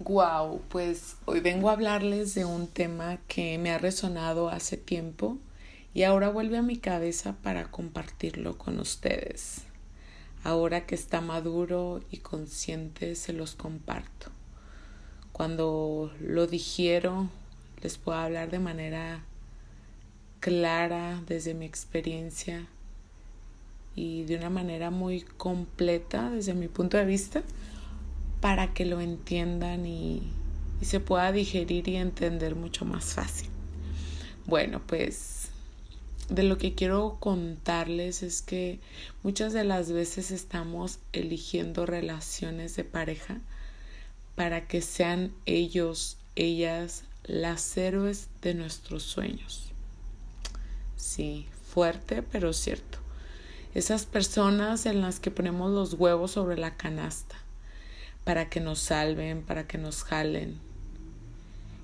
Wow, pues hoy vengo a hablarles de un tema que me ha resonado hace tiempo y ahora vuelve a mi cabeza para compartirlo con ustedes. Ahora que está maduro y consciente se los comparto. Cuando lo digiero les puedo hablar de manera clara desde mi experiencia y de una manera muy completa desde mi punto de vista para que lo entiendan y, se pueda digerir y entender mucho más fácil. Bueno, pues de lo que quiero contarles es que muchas de las veces estamos eligiendo relaciones de pareja para que sean ellos, ellas, las héroes de nuestros sueños. Sí, fuerte, pero cierto. Esas personas en las que ponemos los huevos sobre la canasta para que nos salven, para que nos jalen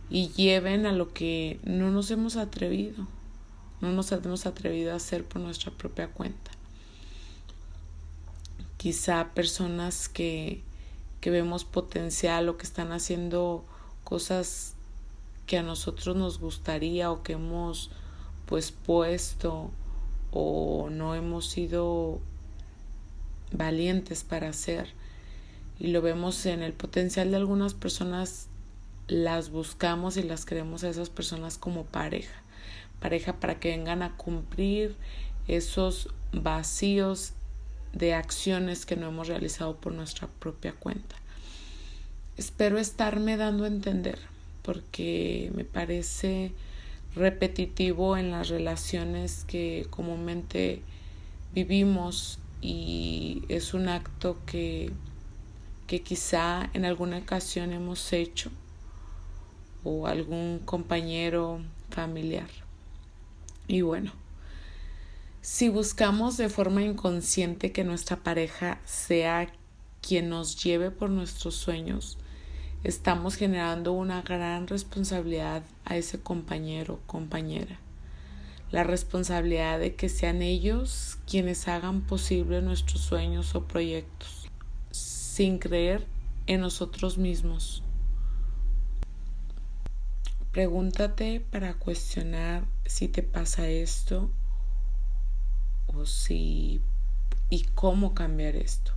y lleven a lo que no nos hemos atrevido, no nos hemos atrevido a hacer por nuestra propia cuenta. Quizá personas que, que vemos potencial o que están haciendo cosas que a nosotros nos gustaría o que hemos pues puesto o no hemos sido valientes para hacer y lo vemos en el potencial de algunas personas, las buscamos y las queremos a esas personas como pareja, pareja para que vengan a cumplir esos vacíos de acciones que no hemos realizado por nuestra propia cuenta. Espero estarme dando a entender porque me parece repetitivo en las relaciones que comúnmente vivimos y es un acto que que quizá en alguna ocasión hemos hecho o algún compañero familiar. Y bueno, si buscamos de forma inconsciente que nuestra pareja sea quien nos lleve por nuestros sueños, estamos generando una gran responsabilidad a ese compañero o compañera. La responsabilidad de que sean ellos quienes hagan posible nuestros sueños o proyectos sin creer en nosotros mismos. Pregúntate para cuestionar si te pasa esto o si y cómo cambiar esto.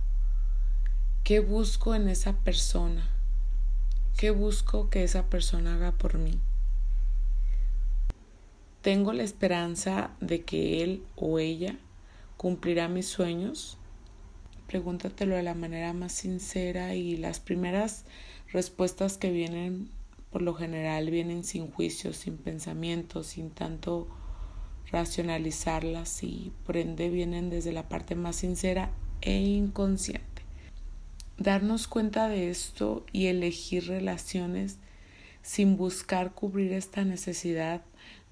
¿Qué busco en esa persona? ¿Qué busco que esa persona haga por mí? ¿Tengo la esperanza de que él o ella cumplirá mis sueños? Pregúntatelo de la manera más sincera y las primeras respuestas que vienen por lo general vienen sin juicio, sin pensamiento, sin tanto racionalizarlas y por ende vienen desde la parte más sincera e inconsciente. Darnos cuenta de esto y elegir relaciones sin buscar cubrir esta necesidad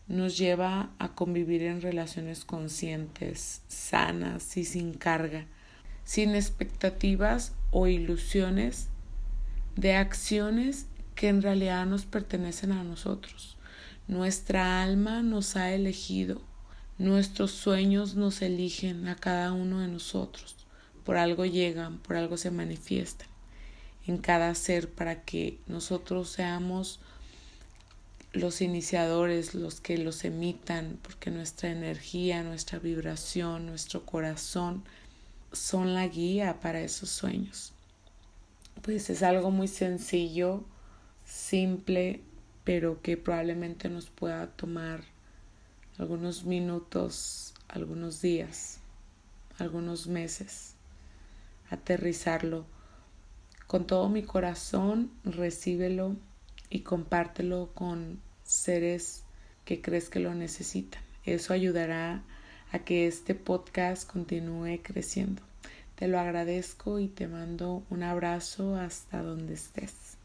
nos lleva a convivir en relaciones conscientes, sanas y sin carga sin expectativas o ilusiones de acciones que en realidad nos pertenecen a nosotros. Nuestra alma nos ha elegido, nuestros sueños nos eligen a cada uno de nosotros. Por algo llegan, por algo se manifiestan en cada ser para que nosotros seamos los iniciadores, los que los emitan, porque nuestra energía, nuestra vibración, nuestro corazón son la guía para esos sueños. Pues es algo muy sencillo, simple, pero que probablemente nos pueda tomar algunos minutos, algunos días, algunos meses, aterrizarlo. Con todo mi corazón, recíbelo y compártelo con seres que crees que lo necesitan. Eso ayudará a que este podcast continúe creciendo. Te lo agradezco y te mando un abrazo hasta donde estés.